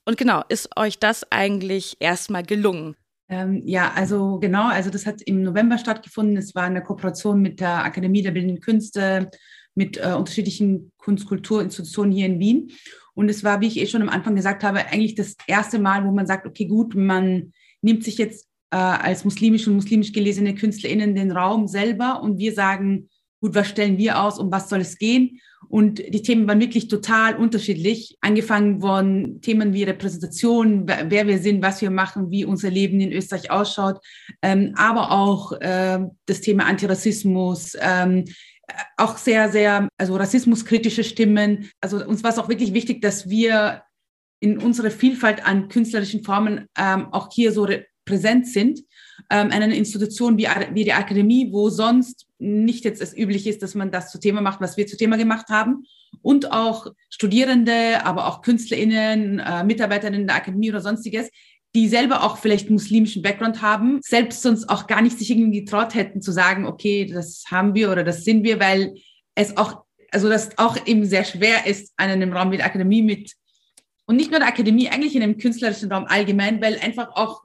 S2: Und genau, ist euch das eigentlich erstmal gelungen?
S5: Ähm, ja, also genau, also das hat im November stattgefunden. Es war eine Kooperation mit der Akademie der Bildenden Künste, mit äh, unterschiedlichen Kunstkulturinstitutionen hier in Wien. Und es war, wie ich eh schon am Anfang gesagt habe, eigentlich das erste Mal, wo man sagt, okay, gut, man nimmt sich jetzt äh, als muslimisch und muslimisch gelesene KünstlerInnen den Raum selber und wir sagen, gut, was stellen wir aus, um was soll es gehen? Und die Themen waren wirklich total unterschiedlich. Angefangen von Themen wie Repräsentation, wer wir sind, was wir machen, wie unser Leben in Österreich ausschaut, ähm, aber auch äh, das Thema Antirassismus, ähm, auch sehr, sehr, also rassismuskritische Stimmen. Also uns war es auch wirklich wichtig, dass wir in unserer Vielfalt an künstlerischen Formen ähm, auch hier so präsent sind. Ähm, eine Institution wie, wie die Akademie, wo sonst nicht jetzt es üblich ist, dass man das zu Thema macht, was wir zu Thema gemacht haben. Und auch Studierende, aber auch KünstlerInnen, äh, Mitarbeiterinnen der Akademie oder sonstiges, die selber auch vielleicht muslimischen Background haben, selbst sonst auch gar nicht sich irgendwie getraut hätten zu sagen, okay, das haben wir oder das sind wir, weil es auch, also das auch eben sehr schwer ist, an einem Raum wie der Akademie mit, und nicht nur der Akademie, eigentlich in einem künstlerischen Raum allgemein, weil einfach auch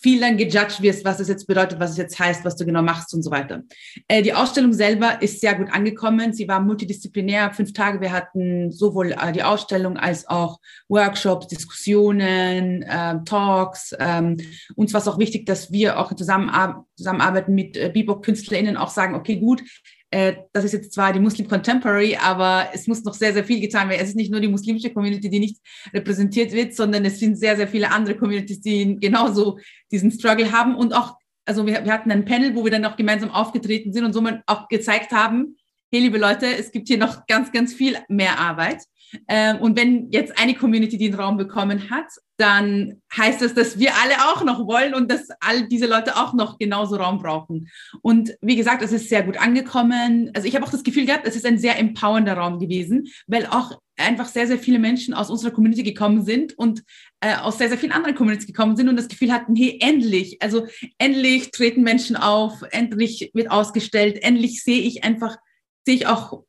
S5: viel dann gejudged wirst, was es jetzt bedeutet, was es jetzt heißt, was du genau machst und so weiter. Äh, die Ausstellung selber ist sehr gut angekommen. Sie war multidisziplinär, fünf Tage. Wir hatten sowohl äh, die Ausstellung als auch Workshops, Diskussionen, äh, Talks. Ähm, uns war es auch wichtig, dass wir auch zusammenarbeiten, zusammenarbeiten mit äh, Bebop-KünstlerInnen auch sagen, okay, gut, äh, das ist jetzt zwar die Muslim Contemporary, aber es muss noch sehr, sehr viel getan werden. Es ist nicht nur die muslimische Community, die nicht repräsentiert wird, sondern es sind sehr, sehr viele andere Communities, die genauso diesen Struggle haben und auch, also wir, wir hatten ein Panel, wo wir dann auch gemeinsam aufgetreten sind und somit auch gezeigt haben, hey liebe Leute, es gibt hier noch ganz, ganz viel mehr Arbeit. Ähm, und wenn jetzt eine Community den Raum bekommen hat, dann heißt das, dass wir alle auch noch wollen und dass all diese Leute auch noch genauso Raum brauchen. Und wie gesagt, es ist sehr gut angekommen. Also ich habe auch das Gefühl gehabt, es ist ein sehr empowernder Raum gewesen, weil auch einfach sehr, sehr viele Menschen aus unserer Community gekommen sind und äh, aus sehr, sehr vielen anderen Communities gekommen sind und das Gefühl hatten, hey, endlich, also endlich treten Menschen auf, endlich wird ausgestellt, endlich sehe ich einfach, sehe ich auch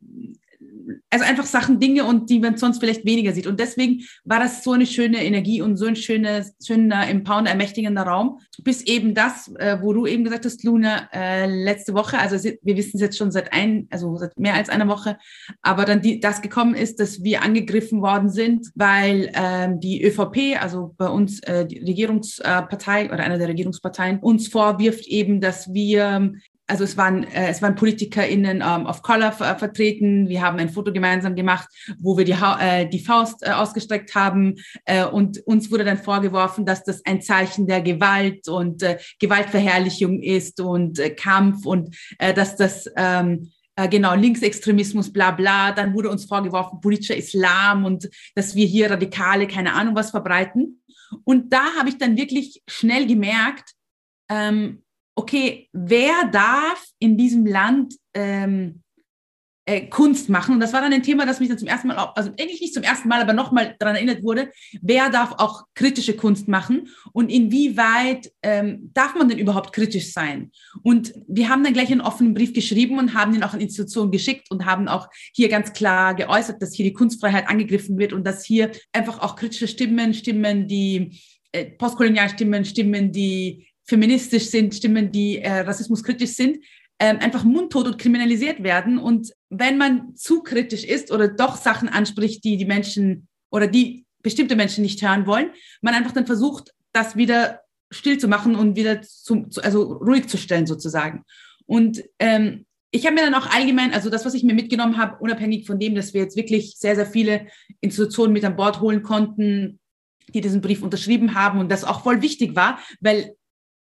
S5: also einfach Sachen, Dinge und die man sonst vielleicht weniger sieht. Und deswegen war das so eine schöne Energie und so ein schöner, schöner, empowernder, ermächtigender Raum. Bis eben das, äh, wo du eben gesagt hast, Luna, äh, letzte Woche, also wir wissen es jetzt schon seit ein, also seit mehr als einer Woche, aber dann die, das gekommen ist, dass wir angegriffen worden sind, weil ähm, die ÖVP, also bei uns äh, die Regierungspartei oder einer der Regierungsparteien, uns vorwirft eben, dass wir also es waren, äh, es waren PolitikerInnen ähm, of Color ver vertreten. Wir haben ein Foto gemeinsam gemacht, wo wir die, ha äh, die Faust äh, ausgestreckt haben. Äh, und uns wurde dann vorgeworfen, dass das ein Zeichen der Gewalt und äh, Gewaltverherrlichung ist und äh, Kampf und äh, dass das ähm, äh, genau Linksextremismus, bla bla. Dann wurde uns vorgeworfen, politischer Islam und dass wir hier Radikale, keine Ahnung was verbreiten. Und da habe ich dann wirklich schnell gemerkt, ähm, okay, wer darf in diesem Land ähm, äh, Kunst machen? Und das war dann ein Thema, das mich dann zum ersten Mal, also eigentlich nicht zum ersten Mal, aber nochmal daran erinnert wurde, wer darf auch kritische Kunst machen und inwieweit ähm, darf man denn überhaupt kritisch sein? Und wir haben dann gleich einen offenen Brief geschrieben und haben den auch an Institutionen geschickt und haben auch hier ganz klar geäußert, dass hier die Kunstfreiheit angegriffen wird und dass hier einfach auch kritische Stimmen, Stimmen, die äh, Postkolonialstimmen, Stimmen, die feministisch sind, Stimmen, die äh, rassismuskritisch sind, ähm, einfach mundtot und kriminalisiert werden. Und wenn man zu kritisch ist oder doch Sachen anspricht, die die Menschen oder die bestimmte Menschen nicht hören wollen, man einfach dann versucht, das wieder still zu machen und wieder zu, zu also ruhig zu stellen sozusagen. Und ähm, ich habe mir dann auch allgemein, also das, was ich mir mitgenommen habe, unabhängig von dem, dass wir jetzt wirklich sehr, sehr viele Institutionen mit an Bord holen konnten, die diesen Brief unterschrieben haben und das auch voll wichtig war, weil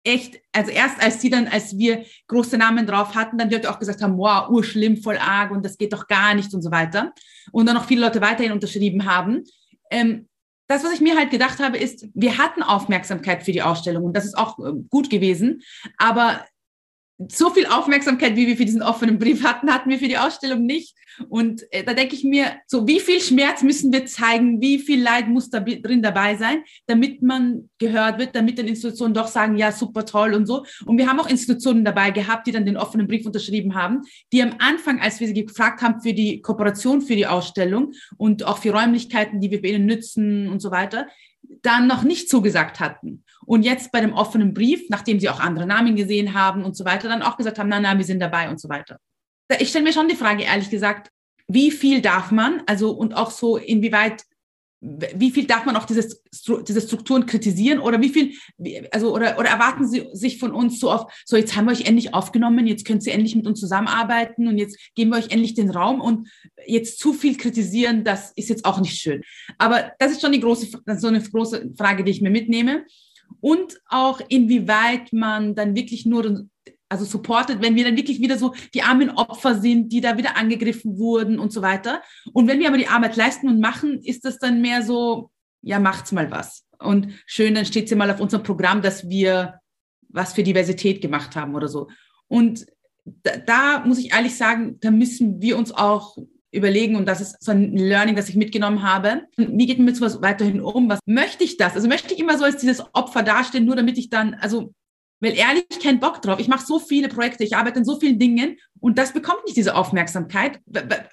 S5: echt, also erst als sie dann, als wir große Namen drauf hatten, dann Leute auch gesagt haben, wow, urschlimm, voll arg und das geht doch gar nicht und so weiter. Und dann noch viele Leute weiterhin unterschrieben haben. Ähm, das, was ich mir halt gedacht habe, ist, wir hatten Aufmerksamkeit für die Ausstellung und das ist auch äh, gut gewesen. Aber so viel Aufmerksamkeit, wie wir für diesen offenen Brief hatten, hatten wir für die Ausstellung nicht. Und äh, da denke ich mir, so wie viel Schmerz müssen wir zeigen, wie viel Leid muss da drin dabei sein, damit man gehört wird, damit dann Institutionen doch sagen, ja, super toll und so. Und wir haben auch Institutionen dabei gehabt, die dann den offenen Brief unterschrieben haben, die am Anfang, als wir sie gefragt haben für die Kooperation für die Ausstellung und auch für Räumlichkeiten, die wir bei ihnen nützen und so weiter, dann noch nicht zugesagt hatten. Und jetzt bei dem offenen Brief, nachdem sie auch andere Namen gesehen haben und so weiter, dann auch gesagt haben, na, na, wir sind dabei und so weiter. Ich stelle mir schon die Frage, ehrlich gesagt, wie viel darf man, also und auch so inwieweit, wie viel darf man auch dieses, diese Strukturen kritisieren oder wie viel, also oder, oder erwarten Sie sich von uns so auf, so jetzt haben wir euch endlich aufgenommen, jetzt könnt ihr endlich mit uns zusammenarbeiten und jetzt geben wir euch endlich den Raum und jetzt zu viel kritisieren, das ist jetzt auch nicht schön. Aber das ist schon die große, so eine große Frage, die ich mir mitnehme und auch inwieweit man dann wirklich nur also supportet, wenn wir dann wirklich wieder so die armen Opfer sind, die da wieder angegriffen wurden und so weiter. Und wenn wir aber die Arbeit leisten und machen, ist das dann mehr so, ja, macht's mal was. Und schön, dann steht sie mal auf unserem Programm, dass wir was für Diversität gemacht haben oder so. Und da, da muss ich ehrlich sagen, da müssen wir uns auch überlegen und das ist so ein Learning, das ich mitgenommen habe. Wie geht man mit sowas weiterhin um? Was möchte ich das? Also möchte ich immer so als dieses Opfer dastehen, nur damit ich dann, also weil ehrlich keinen Bock drauf. Ich mache so viele Projekte, ich arbeite in so vielen Dingen und das bekommt nicht diese Aufmerksamkeit.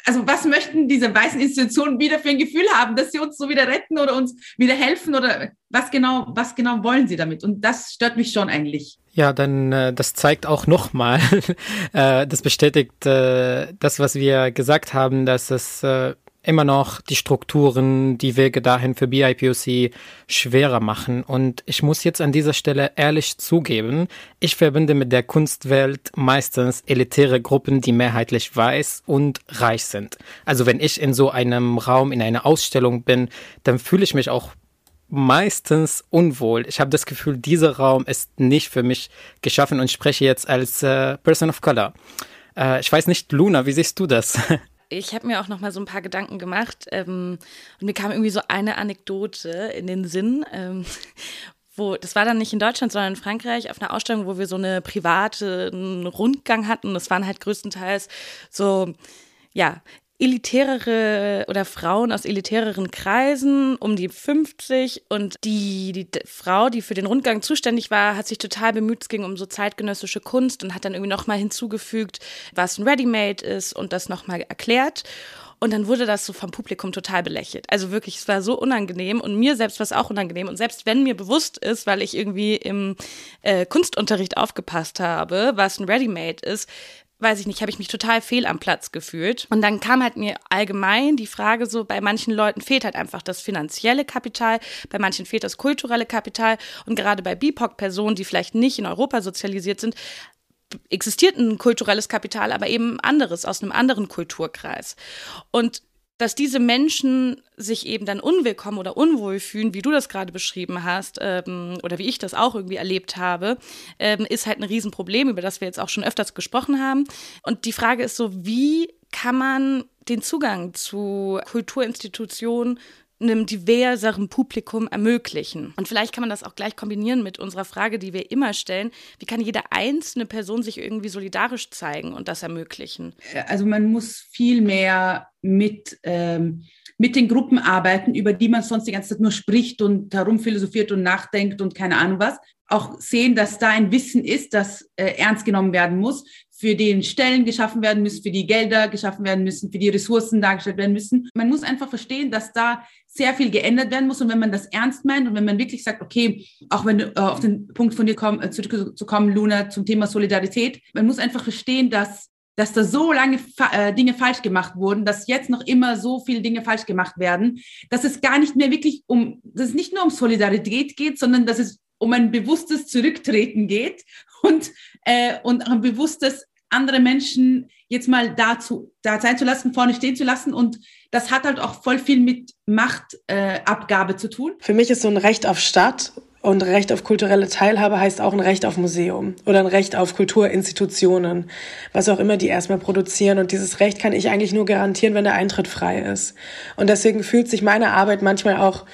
S5: Also was möchten diese weißen Institutionen wieder für ein Gefühl haben, dass sie uns so wieder retten oder uns wieder helfen oder was genau, was genau wollen sie damit? Und das stört mich schon eigentlich.
S3: Ja, dann äh, das zeigt auch nochmal, äh, das bestätigt äh, das, was wir gesagt haben, dass es äh, immer noch die Strukturen, die Wege dahin für BIPOC schwerer machen. Und ich muss jetzt an dieser Stelle ehrlich zugeben, ich verbinde mit der Kunstwelt meistens elitäre Gruppen, die mehrheitlich weiß und reich sind. Also wenn ich in so einem Raum, in einer Ausstellung bin, dann fühle ich mich auch meistens unwohl. Ich habe das Gefühl, dieser Raum ist nicht für mich geschaffen und spreche jetzt als äh, Person of Color. Äh, ich weiß nicht, Luna, wie siehst du das?
S2: ich habe mir auch noch mal so ein paar Gedanken gemacht ähm, und mir kam irgendwie so eine Anekdote in den Sinn, ähm, wo, das war dann nicht in Deutschland, sondern in Frankreich auf einer Ausstellung, wo wir so eine private Rundgang hatten. Das waren halt größtenteils so, ja, elitärere oder Frauen aus elitäreren Kreisen, um die 50. Und die, die Frau, die für den Rundgang zuständig war, hat sich total bemüht, es ging um so zeitgenössische Kunst und hat dann irgendwie nochmal hinzugefügt, was ein Ready-Made ist und das nochmal erklärt. Und dann wurde das so vom Publikum total belächelt. Also wirklich, es war so unangenehm und mir selbst war es auch unangenehm. Und selbst wenn mir bewusst ist, weil ich irgendwie im äh, Kunstunterricht aufgepasst habe, was ein Ready-Made ist, weiß ich nicht, habe ich mich total fehl am Platz gefühlt. Und dann kam halt mir allgemein die Frage so, bei manchen Leuten fehlt halt einfach das finanzielle Kapital, bei manchen fehlt das kulturelle Kapital und gerade bei BIPOC-Personen, die vielleicht nicht in Europa sozialisiert sind, existiert ein kulturelles Kapital, aber eben anderes aus einem anderen Kulturkreis. Und dass diese Menschen sich eben dann unwillkommen oder unwohl fühlen, wie du das gerade beschrieben hast, ähm, oder wie ich das auch irgendwie erlebt habe, ähm, ist halt ein Riesenproblem, über das wir jetzt auch schon öfters gesprochen haben. Und die Frage ist so, wie kann man den Zugang zu Kulturinstitutionen einem diverseren Publikum ermöglichen. Und vielleicht kann man das auch gleich kombinieren mit unserer Frage, die wir immer stellen, wie kann jede einzelne Person sich irgendwie solidarisch zeigen und das ermöglichen?
S5: Also man muss viel mehr mit, ähm, mit den Gruppen arbeiten, über die man sonst die ganze Zeit nur spricht und herumphilosophiert und nachdenkt und keine Ahnung was. Auch sehen, dass da ein Wissen ist, das äh, ernst genommen werden muss, für den Stellen geschaffen werden müssen, für die Gelder geschaffen werden müssen, für die Ressourcen dargestellt werden müssen. Man muss einfach verstehen, dass da sehr viel geändert werden muss. Und wenn man das ernst meint und wenn man wirklich sagt, okay, auch wenn äh, auf den Punkt von dir komm, äh, zurückzukommen, Luna, zum Thema Solidarität, man muss einfach verstehen, dass dass da so lange äh, Dinge falsch gemacht wurden, dass jetzt noch immer so viele Dinge falsch gemacht werden, dass es gar nicht mehr wirklich um, dass es nicht nur um Solidarität geht, sondern dass es um ein bewusstes Zurücktreten geht und, äh, und ein bewusstes andere Menschen jetzt mal dazu, da sein zu lassen, vorne stehen zu lassen. Und das hat halt auch voll viel mit Machtabgabe äh, zu tun.
S6: Für mich ist so ein Recht auf Stadt und Recht auf kulturelle Teilhabe heißt auch ein Recht auf Museum oder ein Recht auf Kulturinstitutionen, was auch immer die erstmal produzieren. Und dieses Recht kann ich eigentlich nur garantieren, wenn der Eintritt frei ist. Und deswegen fühlt sich meine Arbeit manchmal auch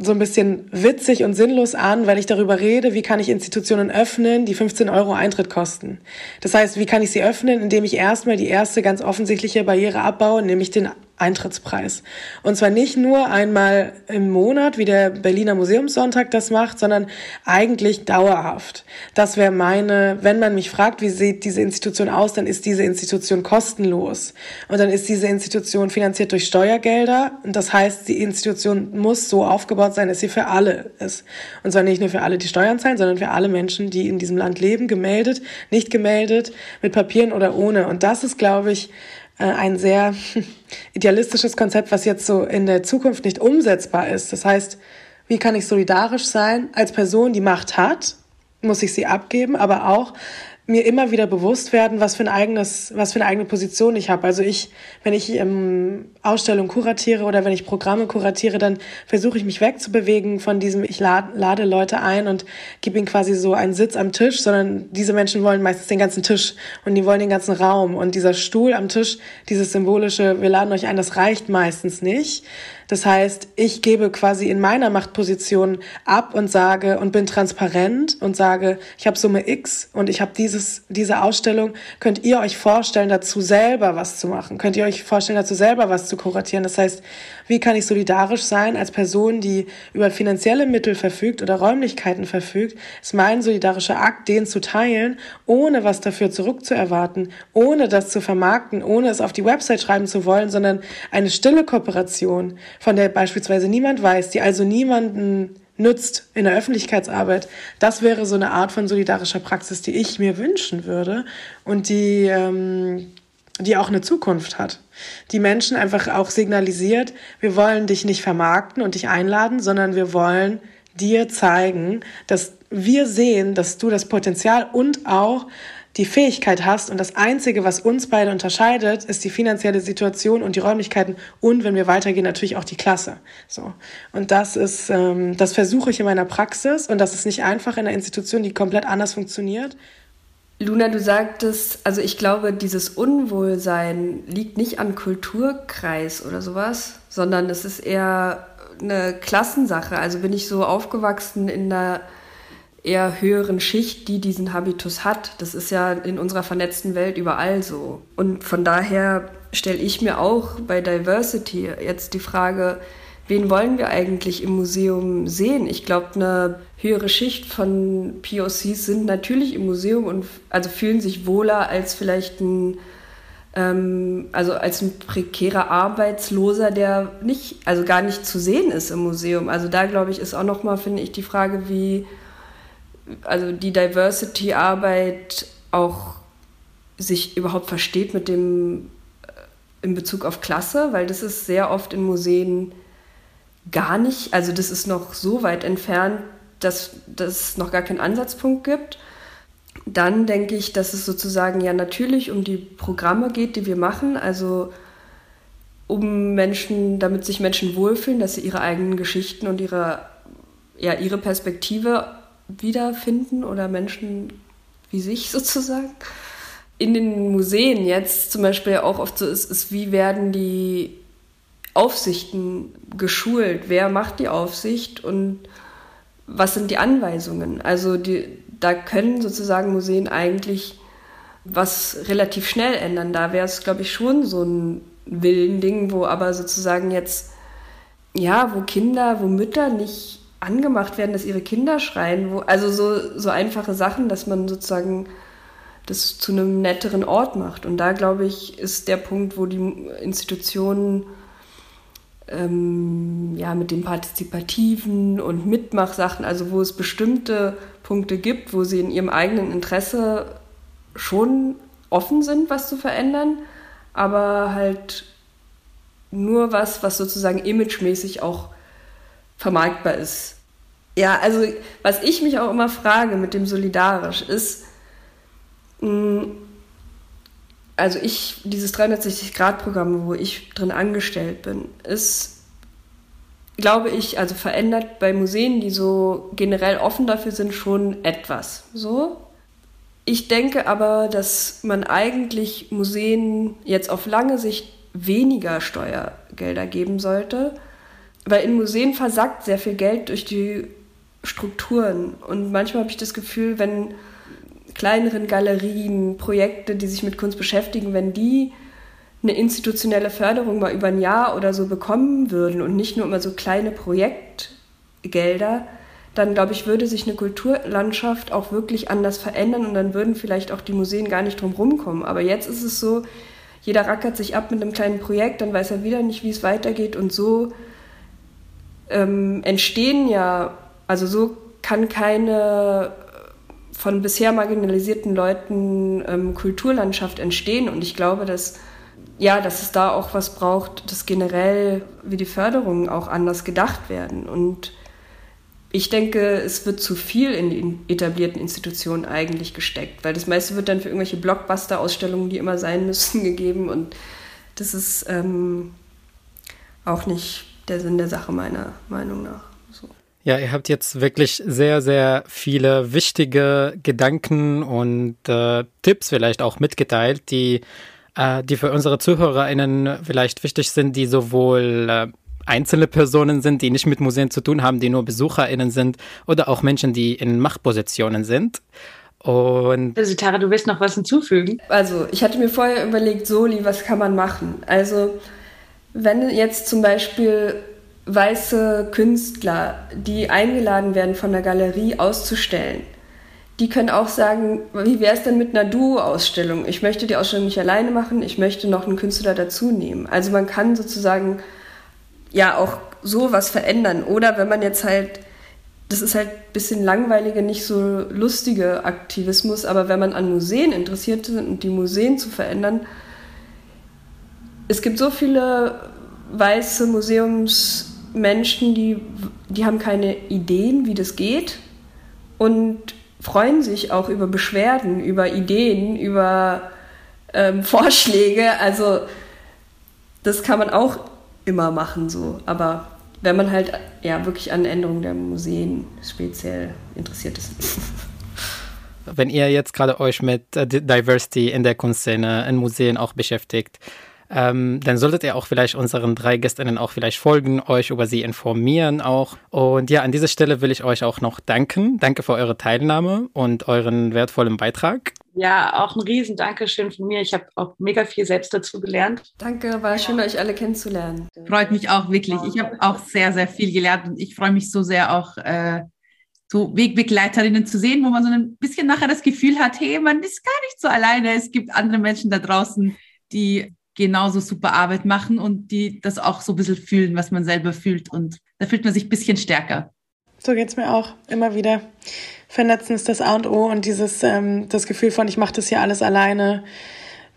S6: so ein bisschen witzig und sinnlos an, weil ich darüber rede, wie kann ich Institutionen öffnen, die 15 Euro Eintritt kosten. Das heißt, wie kann ich sie öffnen, indem ich erstmal die erste ganz offensichtliche Barriere abbaue, nämlich den Eintrittspreis. Und zwar nicht nur einmal im Monat, wie der Berliner Museumssonntag das macht, sondern eigentlich dauerhaft. Das wäre meine, wenn man mich fragt, wie sieht diese Institution aus, dann ist diese Institution kostenlos. Und dann ist diese Institution finanziert durch Steuergelder. Und das heißt, die Institution muss so aufgebaut sein, dass sie für alle ist. Und zwar nicht nur für alle, die Steuern zahlen, sondern für alle Menschen, die in diesem Land leben, gemeldet, nicht gemeldet, mit Papieren oder ohne. Und das ist, glaube ich, ein sehr idealistisches Konzept, was jetzt so in der Zukunft nicht umsetzbar ist. Das heißt, wie kann ich solidarisch sein als Person, die Macht hat? Muss ich sie abgeben, aber auch mir immer wieder bewusst werden, was für ein eigenes, was für eine eigene Position ich habe. Also ich, wenn ich ähm, Ausstellungen kuratiere oder wenn ich Programme kuratiere, dann versuche ich mich wegzubewegen von diesem, ich lade, lade Leute ein und gebe ihnen quasi so einen Sitz am Tisch, sondern diese Menschen wollen meistens den ganzen Tisch und die wollen den ganzen Raum und dieser Stuhl am Tisch, dieses symbolische, wir laden euch ein, das reicht meistens nicht, das heißt, ich gebe quasi in meiner Machtposition ab und sage und bin transparent und sage, ich habe Summe X und ich habe dieses diese Ausstellung. Könnt ihr euch vorstellen, dazu selber was zu machen? Könnt ihr euch vorstellen, dazu selber was zu kuratieren? Das heißt, wie kann ich solidarisch sein als Person, die über finanzielle Mittel verfügt oder Räumlichkeiten verfügt? Ist mein solidarischer Akt, den zu teilen, ohne was dafür zurückzuerwarten, ohne das zu vermarkten, ohne es auf die Website schreiben zu wollen, sondern eine stille Kooperation von der beispielsweise niemand weiß, die also niemanden nützt in der Öffentlichkeitsarbeit, das wäre so eine Art von solidarischer Praxis, die ich mir wünschen würde und die, ähm, die auch eine Zukunft hat. Die Menschen einfach auch signalisiert, wir wollen dich nicht vermarkten und dich einladen, sondern wir wollen dir zeigen, dass wir sehen, dass du das Potenzial und auch die Fähigkeit hast und das Einzige, was uns beide unterscheidet, ist die finanzielle Situation und die Räumlichkeiten und wenn wir weitergehen, natürlich auch die Klasse. So. Und das ist, ähm, das versuche ich in meiner Praxis und das ist nicht einfach in einer Institution, die komplett anders funktioniert.
S4: Luna, du sagtest, also ich glaube, dieses Unwohlsein liegt nicht am Kulturkreis oder sowas, sondern es ist eher eine Klassensache. Also bin ich so aufgewachsen in einer eher höheren Schicht, die diesen Habitus hat. Das ist ja in unserer vernetzten Welt überall so. Und von daher stelle ich mir auch bei Diversity jetzt die Frage, wen wollen wir eigentlich im Museum sehen? Ich glaube, eine höhere Schicht von POCs sind natürlich im Museum und also fühlen sich wohler als vielleicht ein ähm, also als ein prekärer Arbeitsloser, der nicht, also gar nicht zu sehen ist im Museum. Also da glaube ich ist auch noch mal finde ich die Frage, wie also die Diversity-Arbeit auch sich überhaupt versteht mit dem äh, in Bezug auf Klasse, weil das ist sehr oft in Museen gar nicht, also das ist noch so weit entfernt, dass, dass es noch gar keinen Ansatzpunkt gibt. Dann denke ich, dass es sozusagen ja natürlich um die Programme geht, die wir machen, also um Menschen, damit sich Menschen wohlfühlen, dass sie ihre eigenen Geschichten und ihre, ja, ihre Perspektive wiederfinden oder Menschen wie sich sozusagen. In den Museen jetzt zum Beispiel auch oft so ist, ist, wie werden die Aufsichten geschult? Wer macht die Aufsicht und was sind die Anweisungen? Also die, da können sozusagen Museen eigentlich was relativ schnell ändern. Da wäre es, glaube ich, schon so ein Willending, wo aber sozusagen jetzt, ja, wo Kinder, wo Mütter nicht angemacht werden, dass ihre Kinder schreien. Wo, also so, so einfache Sachen, dass man sozusagen das zu einem netteren Ort macht. Und da, glaube ich, ist der Punkt, wo die Institutionen ähm, ja, mit den partizipativen und Mitmachsachen, also wo es bestimmte Punkte gibt, wo sie in ihrem eigenen Interesse schon offen sind, was zu verändern, aber halt nur was, was sozusagen imagemäßig auch vermarktbar ist. Ja, also was ich mich auch immer frage mit dem Solidarisch ist, also ich, dieses 360-Grad-Programm, wo ich drin angestellt bin, ist, glaube ich, also verändert bei Museen, die so generell offen dafür sind, schon etwas. So. Ich denke aber, dass man eigentlich Museen jetzt auf lange Sicht weniger Steuergelder geben sollte, weil in Museen versackt sehr viel Geld durch die Strukturen. Und manchmal habe ich das Gefühl, wenn kleineren Galerien, Projekte, die sich mit Kunst beschäftigen, wenn die eine institutionelle Förderung mal über ein Jahr oder so bekommen würden und nicht nur immer so kleine Projektgelder, dann glaube ich, würde sich eine Kulturlandschaft auch wirklich anders verändern und dann würden vielleicht auch die Museen gar nicht drum rumkommen. Aber jetzt ist es so, jeder rackert sich ab mit einem kleinen Projekt, dann weiß er wieder nicht, wie es weitergeht und so ähm, entstehen ja, also so kann keine von bisher marginalisierten Leuten ähm, Kulturlandschaft entstehen. Und ich glaube, dass, ja, dass es da auch was braucht, dass generell wie die Förderungen auch anders gedacht werden. Und ich denke, es wird zu viel in die etablierten Institutionen eigentlich gesteckt, weil das meiste wird dann für irgendwelche Blockbuster-Ausstellungen, die immer sein müssen, gegeben. Und das ist ähm, auch nicht der Sinn der Sache meiner Meinung nach.
S3: Ja, ihr habt jetzt wirklich sehr, sehr viele wichtige Gedanken und äh, Tipps vielleicht auch mitgeteilt, die, äh, die für unsere ZuhörerInnen vielleicht wichtig sind, die sowohl äh, einzelne Personen sind, die nicht mit Museen zu tun haben, die nur BesucherInnen sind oder auch Menschen, die in Machtpositionen sind. Und
S2: also Tara, du willst noch was hinzufügen?
S4: Also, ich hatte mir vorher überlegt, Soli, was kann man machen? Also, wenn jetzt zum Beispiel weiße Künstler, die eingeladen werden von der Galerie auszustellen, die können auch sagen, wie wäre es denn mit einer Duo-Ausstellung? Ich möchte die Ausstellung nicht alleine machen, ich möchte noch einen Künstler dazu nehmen. Also man kann sozusagen ja auch so was verändern. Oder wenn man jetzt halt, das ist halt ein bisschen langweilige, nicht so lustige Aktivismus, aber wenn man an Museen interessiert ist und die Museen zu verändern, es gibt so viele weiße Museums Menschen, die, die haben keine Ideen, wie das geht und freuen sich auch über Beschwerden, über Ideen, über ähm, Vorschläge. Also das kann man auch immer machen so. Aber wenn man halt ja wirklich an Änderungen der Museen speziell interessiert ist.
S3: wenn ihr jetzt gerade euch mit äh, Diversity in der Kunstszene, in Museen auch beschäftigt, ähm, dann solltet ihr auch vielleicht unseren drei Gästinnen auch vielleicht folgen, euch über sie informieren auch. Und ja, an dieser Stelle will ich euch auch noch danken. Danke für eure Teilnahme und euren wertvollen Beitrag.
S2: Ja, auch ein riesen Dankeschön von mir. Ich habe auch mega viel selbst dazu gelernt.
S4: Danke, war schön, euch alle kennenzulernen.
S5: Freut mich auch wirklich. Ich habe auch sehr, sehr viel gelernt und ich freue mich so sehr auch, äh, so Wegbegleiterinnen zu sehen, wo man so ein bisschen nachher das Gefühl hat, hey, man ist gar nicht so alleine. Es gibt andere Menschen da draußen, die genauso super Arbeit machen und die das auch so ein bisschen fühlen, was man selber fühlt. Und da fühlt man sich ein bisschen stärker.
S6: So geht es mir auch immer wieder. Vernetzen ist das A und O und dieses ähm, das Gefühl von, ich mache das hier alles alleine,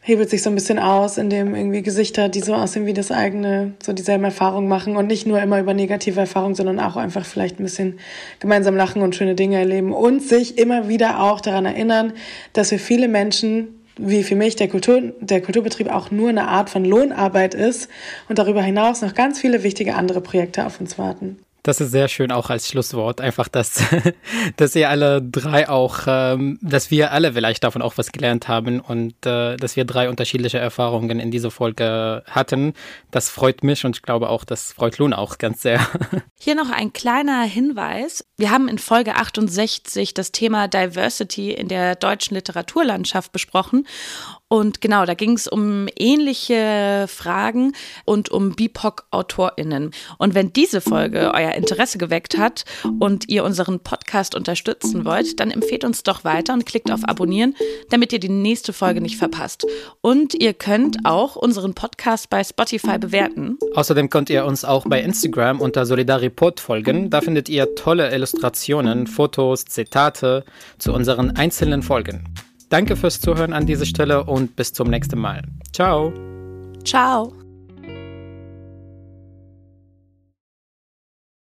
S6: hebelt sich so ein bisschen aus, indem irgendwie Gesichter, die so aussehen wie das eigene, so dieselben Erfahrungen machen und nicht nur immer über negative Erfahrungen, sondern auch einfach vielleicht ein bisschen gemeinsam lachen und schöne Dinge erleben und sich immer wieder auch daran erinnern, dass wir viele Menschen wie für mich der, Kultur, der Kulturbetrieb auch nur eine Art von Lohnarbeit ist und darüber hinaus noch ganz viele wichtige andere Projekte auf uns warten.
S3: Das ist sehr schön auch als Schlusswort. Einfach, dass, dass ihr alle drei auch, ähm, dass wir alle vielleicht davon auch was gelernt haben und äh, dass wir drei unterschiedliche Erfahrungen in dieser Folge hatten. Das freut mich und ich glaube auch, das freut Luna auch ganz sehr.
S2: Hier noch ein kleiner Hinweis. Wir haben in Folge 68 das Thema Diversity in der deutschen Literaturlandschaft besprochen und genau, da ging es um ähnliche Fragen und um BIPOC-AutorInnen. Und wenn diese Folge euer Interesse geweckt hat und ihr unseren Podcast unterstützen wollt, dann empfehlt uns doch weiter und klickt auf Abonnieren, damit ihr die nächste Folge nicht verpasst. Und ihr könnt auch unseren Podcast bei Spotify bewerten.
S3: Außerdem könnt ihr uns auch bei Instagram unter Solidaripod folgen. Da findet ihr tolle Illustrationen, Fotos, Zitate zu unseren einzelnen Folgen. Danke fürs Zuhören an dieser Stelle und bis zum nächsten Mal. Ciao.
S2: Ciao.